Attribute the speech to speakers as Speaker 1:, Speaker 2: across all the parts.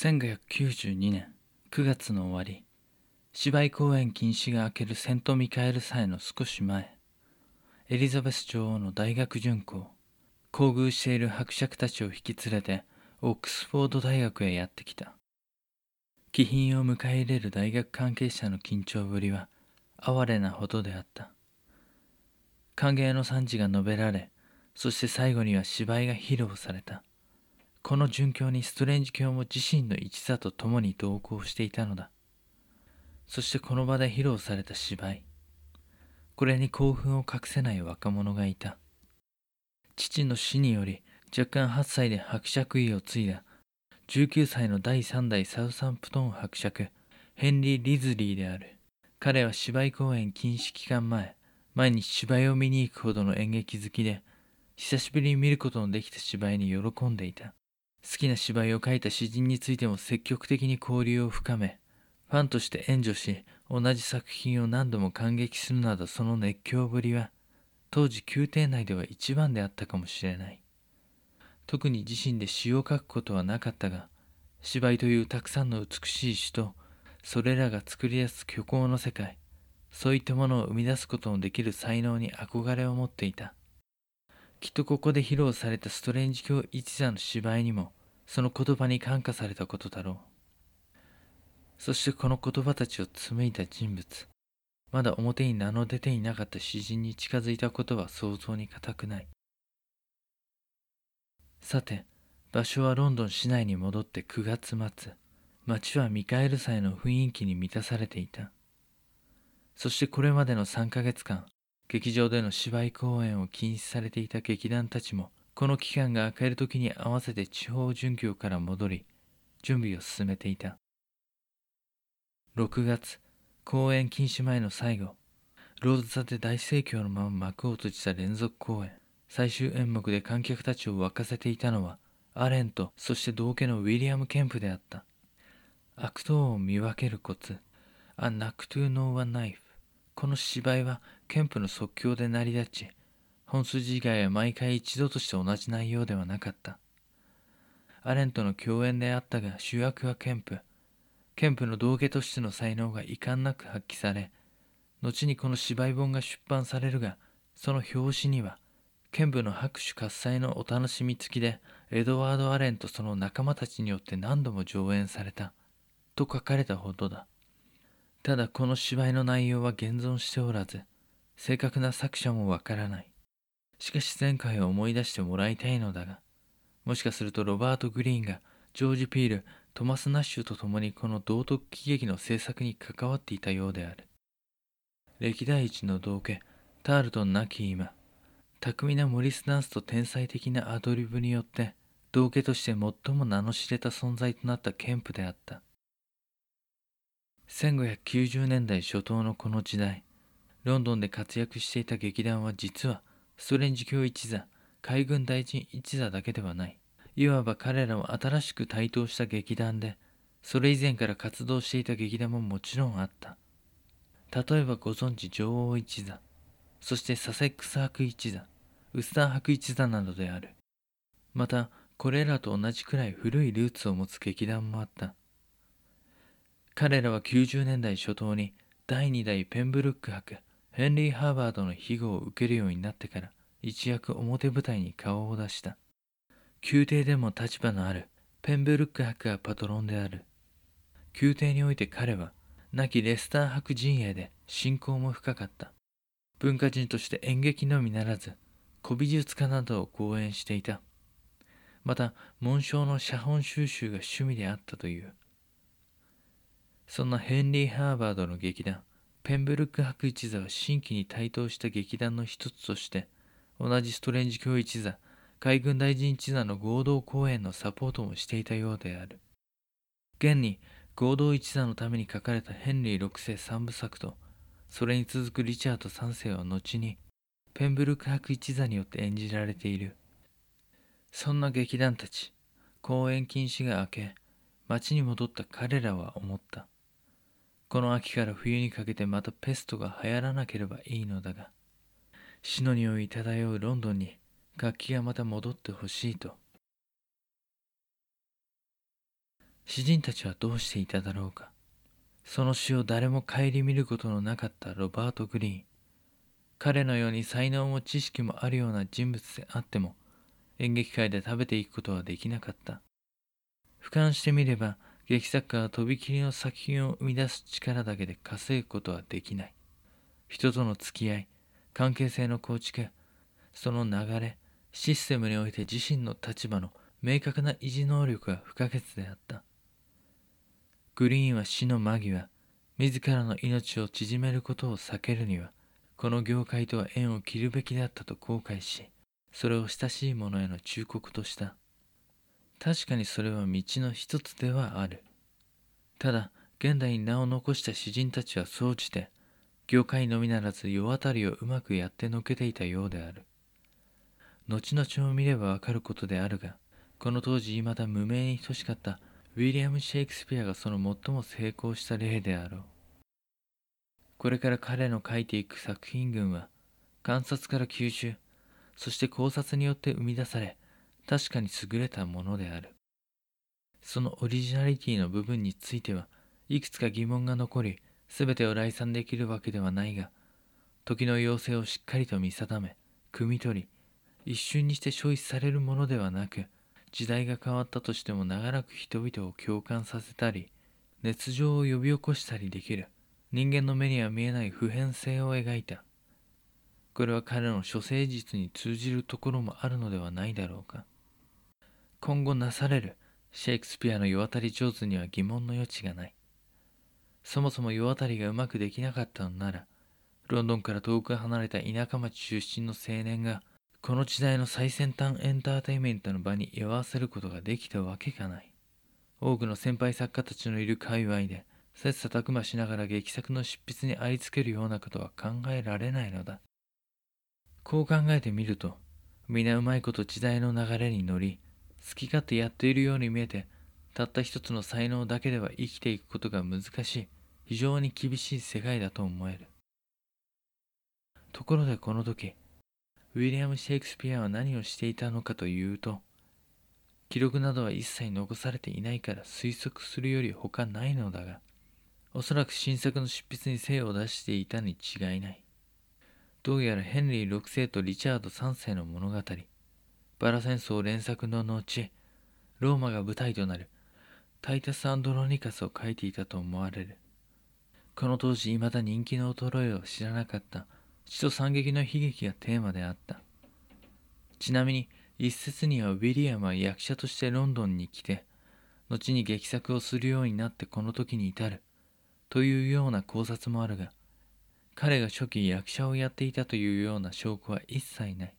Speaker 1: 1992年9月の終わり芝居公演禁止が明けるセント・ミカエル祭の少し前エリザベス女王の大学巡行厚遇している伯爵たちを引き連れてオックスフォード大学へやってきた。気品を迎え入れる大学関係者の緊張ぶりは哀れなほどであった。歓迎の賛辞が述べられそして最後には芝居が披露された。この殉教にストレンジ教も自身の一座と共に同行していたのだ。そしてこの場で披露された芝居。これに興奮を隠せない若者がいた。父の死により若干8歳で伯爵位を継いだ。19歳の第3代サウサンプトン伯爵。ヘンリー・リズリーである。彼は芝居公演禁止期間前毎日芝居を見に行くほどの演劇好きで久しぶりに見ることのできた芝居に喜んでいた。好きな芝居を書いた詩人についても積極的に交流を深めファンとして援助し同じ作品を何度も感激するなどその熱狂ぶりは当時宮廷内では一番であったかもしれない。特に自身で詩を書くことはなかったが芝居というたくさんの美しい詩とそれらが作り出す虚構の世界そういったものを生み出すことのできる才能に憧れを持っていた。きっとここで披露されたストレンジ教一座の芝居にもその言葉に感化されたことだろう。そしてこの言葉たちを紡いだ人物。まだ表に名の出ていなかった詩人に近づいたことは想像に難くない。さて場所はロンドン市内に戻って9月末。街はミカエル祭の雰囲気に満たされていた。そしてこれまでの3ヶ月間劇場での芝居公演を禁止されていた劇団たちもこの期間が明ける時に合わせて地方巡業から戻り準備を進めていた。6月公演禁止前の最後ロード座で大盛況のまま幕を閉じた連続公演。最終演目で観客たちを沸かせていたのはアレンとそして同家のウィリアム・ケンプであった。悪党を見分けるコツ。A Knack to Know a Knife この芝居はケンプの即興で成り立ち本筋以外は毎回一度として同じ内容ではなかった。アレンとの共演であったが主役はケンプ。ケンプの道家としての才能が遺憾なく発揮され後にこの芝居本が出版されるがその表紙には剣舞の拍手喝采のお楽しみ付きでエドワード・アレンとその仲間たちによって何度も上演された。と書かれたほどだ。ただこの芝居の内容は現存しておらず正確な作者もわからない。しかし前回を思い出してもらいたいのだがもしかするとロバート・グリーンがジョージ・ピールトマス・ナッシュと共にこの道徳喜劇の制作に関わっていたようである。歴代一の道家タールトン亡き今巧みなモリスダンスと天才的なアドリブによって道家として最も名の知れた存在となったケンプであった。1590年代初頭のこの時代ロンドンで活躍していた劇団は実はストレンジ教一座海軍大臣一座だけではない。いわば彼らは新しく台頭した劇団でそれ以前から活動していた劇団ももちろんあった。例えばご存知女王一座そしてサセックス博一座ウスター博一座などである。またこれらと同じくらい古いルーツを持つ劇団もあった。彼らは90年代初頭に第2代ペンブルック博ヘンリー・ハーバードの庇護を受けるようになってから一躍表舞台に顔を出した。宮廷でも立場のあるペンブルック博がパトロンである。宮廷において彼は亡きレスター博陣営で信仰も深かった。文化人として演劇のみならず古美術家などを講演していた。また紋章の写本収集が趣味であったという。そんなヘンリー・ハーバードの劇団ペンブルック博一座は新規に台頭した劇団の一つとして同じストレンジ教一座海軍大臣一座の合同公演のサポートもしていたようである。現に合同一座のために書かれたヘンリー6世三部作とそれに続くリチャード3世は後にペンブルック博一座によって演じられている。そんな劇団たち公演禁止が明け町に戻った彼らは思った。この秋から冬にかけてまたペストが流行らなければいいのだが死の匂い漂うロンドンに楽器がまた戻ってほしいと。詩人たちはどうしていただろうか。その詩を誰も顧みることのなかったロバート・グリーン。彼のように才能も知識もあるような人物であっても演劇界で食べていくことはできなかった。俯瞰してみれば劇作家はとびきりの作品を生み出す力だけで稼ぐことはできない。人との付き合い関係性の構築その流れシステムにおいて自身の立場の明確な維持能力が不可欠であった。グリーンは死の間際自らの命を縮めることを避けるにはこの業界とは縁を切るべきだったと後悔しそれを親しい者への忠告とした。確かにそれは道の一つではある。ただ現代に名を残した詩人たちは総じて業界のみならず世渡りをうまくやってのけていたようである。後々を見ればわかることであるがこの当時未だ無名に等しかったウィリアム・シェイクスピアがその最も成功した例であろう。これから彼の書いていく作品群は観察から吸収そして考察によって生み出され確かに優れたものである。そのオリジナリティの部分についてはいくつか疑問が残り全てを来賛できるわけではないが時の要請をしっかりと見定め汲み取り一瞬にして消費されるものではなく時代が変わったとしても長らく人々を共感させたり熱情を呼び起こしたりできる人間の目には見えない普遍性を描いた。これは彼の処世術に通じるところもあるのではないだろうか。今後なされるシェイクスピアの世渡り上手には疑問の余地がないそもそも世渡りがうまくできなかったのならロンドンから遠く離れた田舎町出身の青年がこの時代の最先端エンターテインメントの場に居合わせることができたわけがない多くの先輩作家たちのいる界隈で切磋琢磨しながら劇作の執筆にありつけるようなことは考えられないのだ。こう考えてみると、皆うまいこと時代の流れに乗り、好き勝手やっているように見えて、たった一つの才能だけでは生きていくことが難しい、非常に厳しい世界だと思える。ところでこの時、ウィリアム・シェイクスピアは何をしていたのかというと、記録などは一切残されていないから推測するより他ないのだが、おそらく新作の執筆に精を出していたに違いない。どうやらヘンリー6世とリチャード3世の物語、バラ戦争連作の後、ローマが舞台となるタイタス・アンドロニカスを書いていたと思われる。この当時未だ人気の衰えを知らなかった死と惨劇の悲劇がテーマであった。ちなみに一説にはウィリアムは役者としてロンドンに来て、後に劇作をするようになってこの時に至る。というような考察もあるが、彼が初期役者をやっていたというような証拠は一切ない。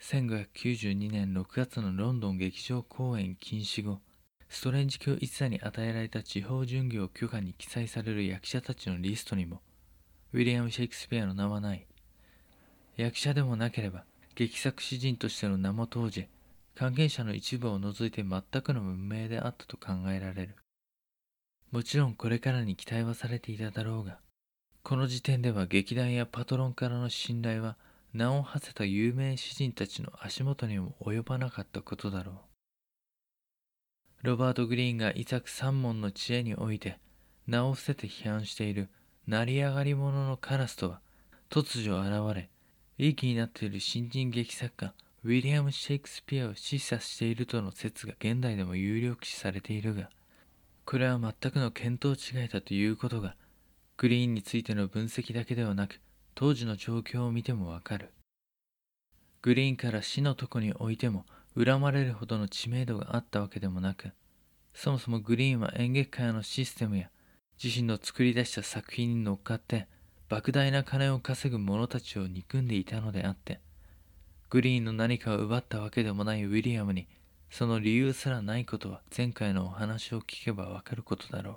Speaker 1: 1592年6月のロンドン劇場公演禁止後、ストレンジ教一座に与えられた地方巡業許可に記載される役者たちのリストにも、ウィリアム・シェイクスピアの名はない。役者でもなければ、劇作詩人としての名も当時、関係者の一部を除いて全くの無名であったと考えられる。もちろんこれからに期待はされていただろうが、この時点では劇団やパトロンからの信頼は名を馳せた有名詩人たちの足元にも及ばなかったことだろう。ロバート・グリーンがイザク三門の知恵において名を伏せて批判している成り上がり者のカラスとは突如現れ、いい気になっている新人劇作家ウィリアム・シェイクスピアを示唆しているとの説が現代でも有力視されているが、これは全くの見当違いだということが、グリーンについての分析だけではなく、当時の状況を見てもわかる。グリーンから死のとこにおいても恨まれるほどの知名度があったわけでもなく、そもそもグリーンは演劇界のシステムや自身の作り出した作品に乗っかって莫大な金を稼ぐ者たちを憎んでいたのであって、グリーンの何かを奪ったわけでもないウィリアムにその理由すらないことは前回のお話を聞けばわかることだろう。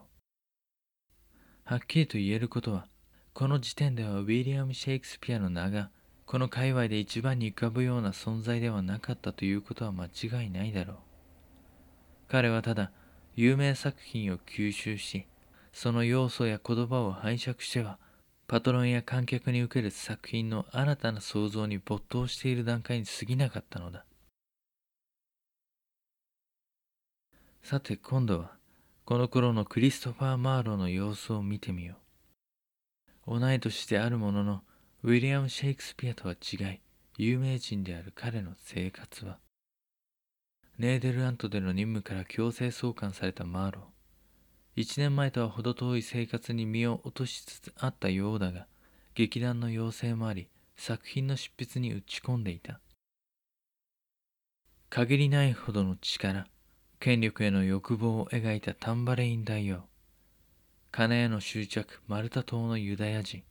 Speaker 1: はっきりと言えることは、この時点ではウィリアム・シェイクスピアの名がこの界隈で一番に浮かぶような存在ではなかったということは間違いないだろう。彼はただ有名作品を吸収し、その要素や言葉を拝借しては、パトロンや観客に受ける作品の新たな創造に没頭している段階に過ぎなかったのだ。さて今度はこの頃のクリストファー・マーローの様子を見てみよう同い年であるもののウィリアム・シェイクスピアとは違い有名人である彼の生活はネーデルラントでの任務から強制送還されたマーロー。一年前とは程遠い生活に身を落としつつあったようだが劇団の要請もあり作品の執筆に打ち込んでいた。限りないほどの力権力への欲望を描いたタンバレイン大王。金への執着マルタ島のユダヤ人。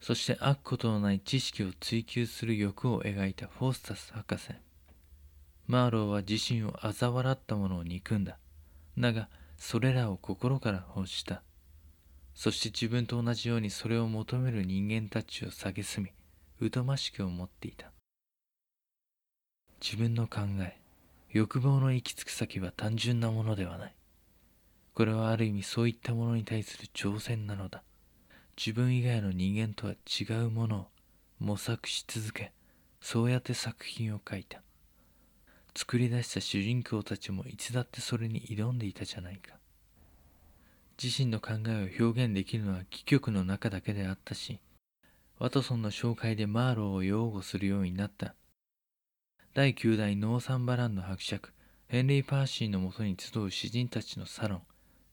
Speaker 1: そして悪ことのない知識を追求する欲を描いたフォースタス博士。マーローは自身を嘲笑ったものを憎んだ。だがそれらを心から欲した。そして自分と同じようにそれを求める人間たちを蔑み疎ましく思っていた。自分の考え欲望の行き着く先は単純なものではない。これはある意味そういったものに対する挑戦なのだ。自分以外の人間とは違うものを模索し続けそうやって作品を書いた。作り出した主人公たちもいつだってそれに挑んでいたじゃないか。自身の考えを表現できるのは戯曲の中だけであったしワトソンの紹介でマーローを擁護するようになった。第9代ノーサンバランド伯爵ヘンリー・パーシーのもとに集う詩人たちのサロン。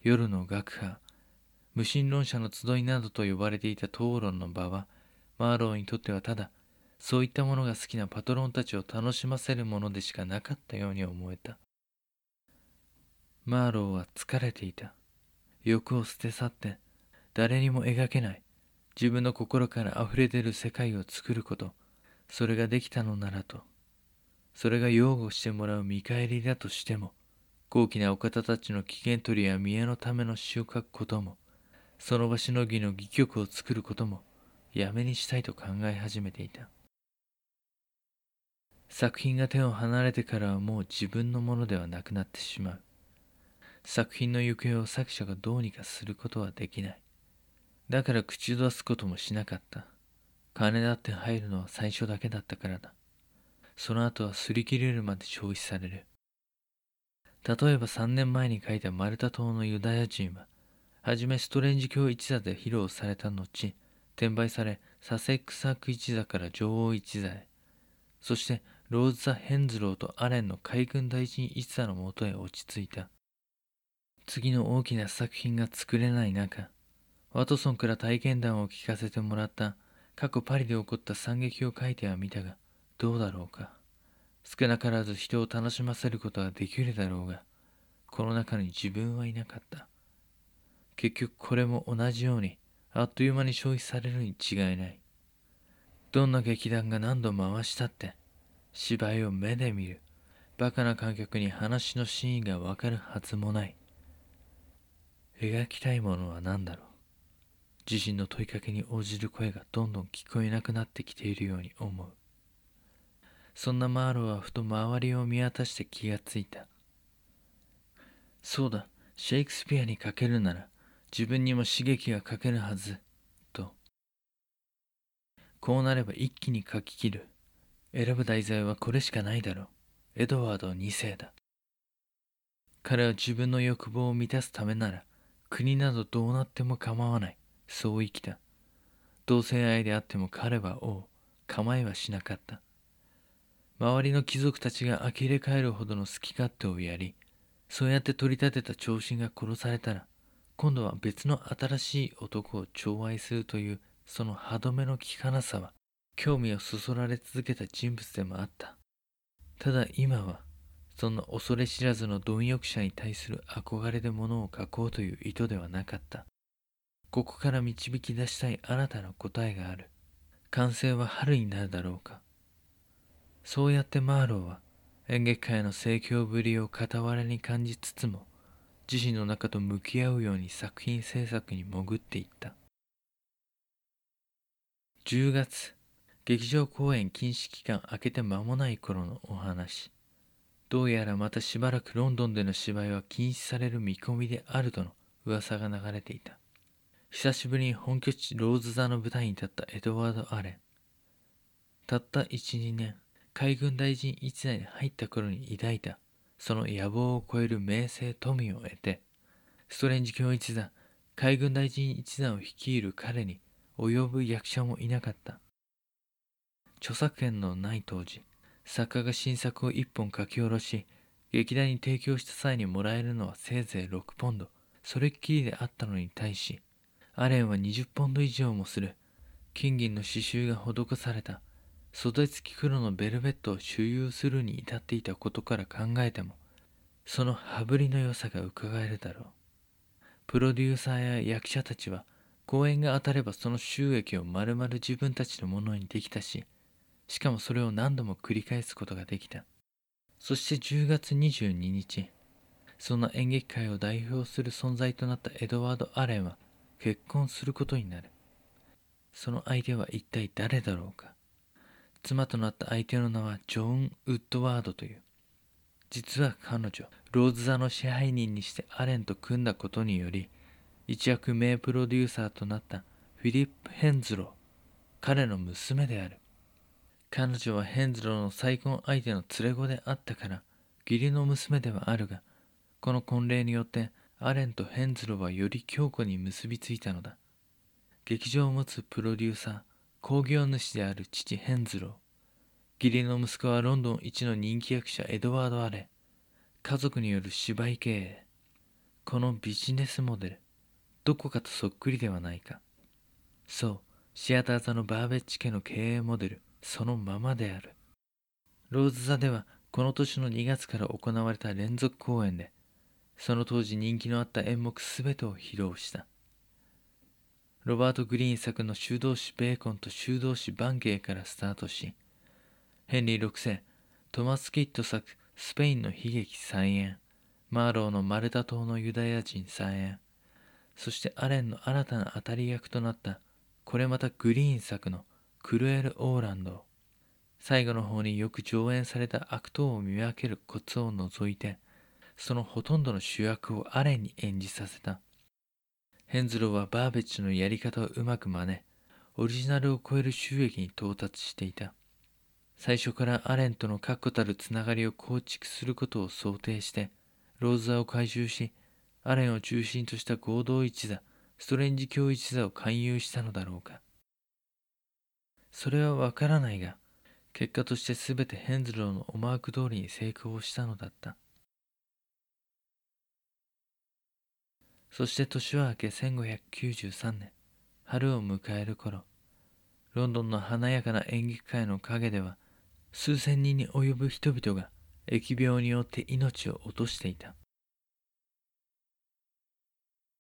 Speaker 1: 夜の学派無神論者の集いなどと呼ばれていた討論の場はマーローにとってはただそういったものが好きなパトロンたちを楽しませるものでしかなかったように思えた。マーローは疲れていた。欲を捨て去って誰にも描けない自分の心から溢れ出る世界を作ることそれができたのならと。それが擁護してもらう見返りだとしても高貴なお方たちの機嫌取りや見栄のための詩を書くこともその場しのぎの戯曲を作ることもやめにしたいと考え始めていた作品が手を離れてからはもう自分のものではなくなってしまう作品の行方を作者がどうにかすることはできないだから口を出すこともしなかった。金だって入るのは最初だけだったからだ。その後は擦り切れるまで消費される。例えば3年前に書いたマルタ島のユダヤ人は、はじめストレンジ教一座で披露された後、転売され、サセックサーク一座から女王一座へ、そしてローズ・ザ・ヘンズローとアレンの海軍大臣一座のもとへ落ち着いた。次の大きな作品が作れない中、ワトソンから体験談を聞かせてもらった過去パリで起こった惨劇を書いてはみたがどうだろうか少なからず人を楽しませることはできるだろうがこの中に自分はいなかった。結局これも同じようにあっという間に消費されるに違いない。どんな劇団が何度回したって芝居を目で見る。バカな観客に話の真意がわかるはずもない。描きたいものは何だろう。自身の問いかけに応じる声がどんどん聞こえなくなってきているように思う。そんなマーロはふと周りを見渡して気がついた。そうだシェイクスピアにかけるなら自分にも刺激がかけるはずと。こうなれば一気に書き切る。選ぶ題材はこれしかないだろう。エドワード2世だ。彼は自分の欲望を満たすためなら国などどうなっても構わない。そう生きた。同性愛であっても彼は王。構えはしなかった。周りの貴族たちが呆れ返るほどの好き勝手をやりそうやって取り立てた長身が殺されたら今度は別の新しい男を寵愛するというその歯止めの効かなさは興味をそそられ続けた人物でもあった。ただ今はそんな恐れ知らずの貪欲者に対する憧れで物を書こうという意図ではなかった。ここから導き出したい新たな答えがある。完成は春になるだろうか。そうやってマーローは演劇界の盛況ぶりを傍らに感じつつも自身の中と向き合うように作品制作に潜っていった。10月劇場公演禁止期間明けて間もない頃のお話。どうやらまたしばらくロンドンでの芝居は禁止される見込みであるとの噂が流れていた。久しぶりに本拠地ローズ座の舞台に立ったエドワード・アレン。たった1、2年、海軍大臣一代に入った頃に抱いたその野望を超える名声富を得てストレンジ教一座海軍大臣一座を率いる彼に及ぶ役者もいなかった。著作権のない当時作家が新作を1本書き下ろし劇団に提供した際にもらえるのはせいぜい6ポンドそれっきりであったのに対しアレンは20ポンド以上もする。金銀の刺繍が施された。袖付き黒のベルベットを周遊するに至っていたことから考えてもその羽振りの良さがうかがえるだろう。プロデューサーや役者たちは公演が当たればその収益を丸々自分たちのものにできたししかもそれを何度も繰り返すことができた。そして10月22日そんな演劇界を代表する存在となったエドワード・アレンは結婚することになる。その相手は一体誰だろうか。妻となった相手の名はジョン・ウッドワードという。実は彼女ローズ座の支配人にしてアレンと組んだことにより一躍名プロデューサーとなったフィリップ・ヘンズロー彼の娘である。彼女はヘンズローの再婚相手の連れ子であったから義理の娘ではあるがこの婚礼によってアレンとヘンズローはより強固に結びついたのだ。劇場を持つプロデューサー興行主である父ヘンズロー。義理の息子はロンドン一の人気役者エドワード・アレ。家族による芝居経営。このビジネスモデルどこかとそっくりではないか。そうシアター座のバーベッジ家の経営モデルそのままである。ローズ座ではこの年の2月から行われた連続公演でその当時人気のあった演目すべてを披露した。ロバート・グリーン作の修道士ベーコンと修道士バンゲーからスタートしヘンリー6世トマス・キッド作スペインの悲劇再演マーローのマルタ島のユダヤ人再演そしてアレンの新たな当たり役となったこれまたグリーン作のクルエル・オーランド。最後の方によく上演された悪党を見分けるコツを除いてそのほとんどの主役をアレンに演じさせた。ヘンズローはバーベッジのやり方をうまく真似オリジナルを超える収益に到達していた。最初からアレンとの確固たるつながりを構築することを想定してローズ座を改修しアレンを中心とした合同一座ストレンジ教一座を勧誘したのだろうか。それはわからないが結果として全てヘンズローの思惑通りに成功したのだった。そして年は明け1593年春を迎える頃ロンドンの華やかな演劇界の陰では数千人に及ぶ人々が疫病によって命を落としていた。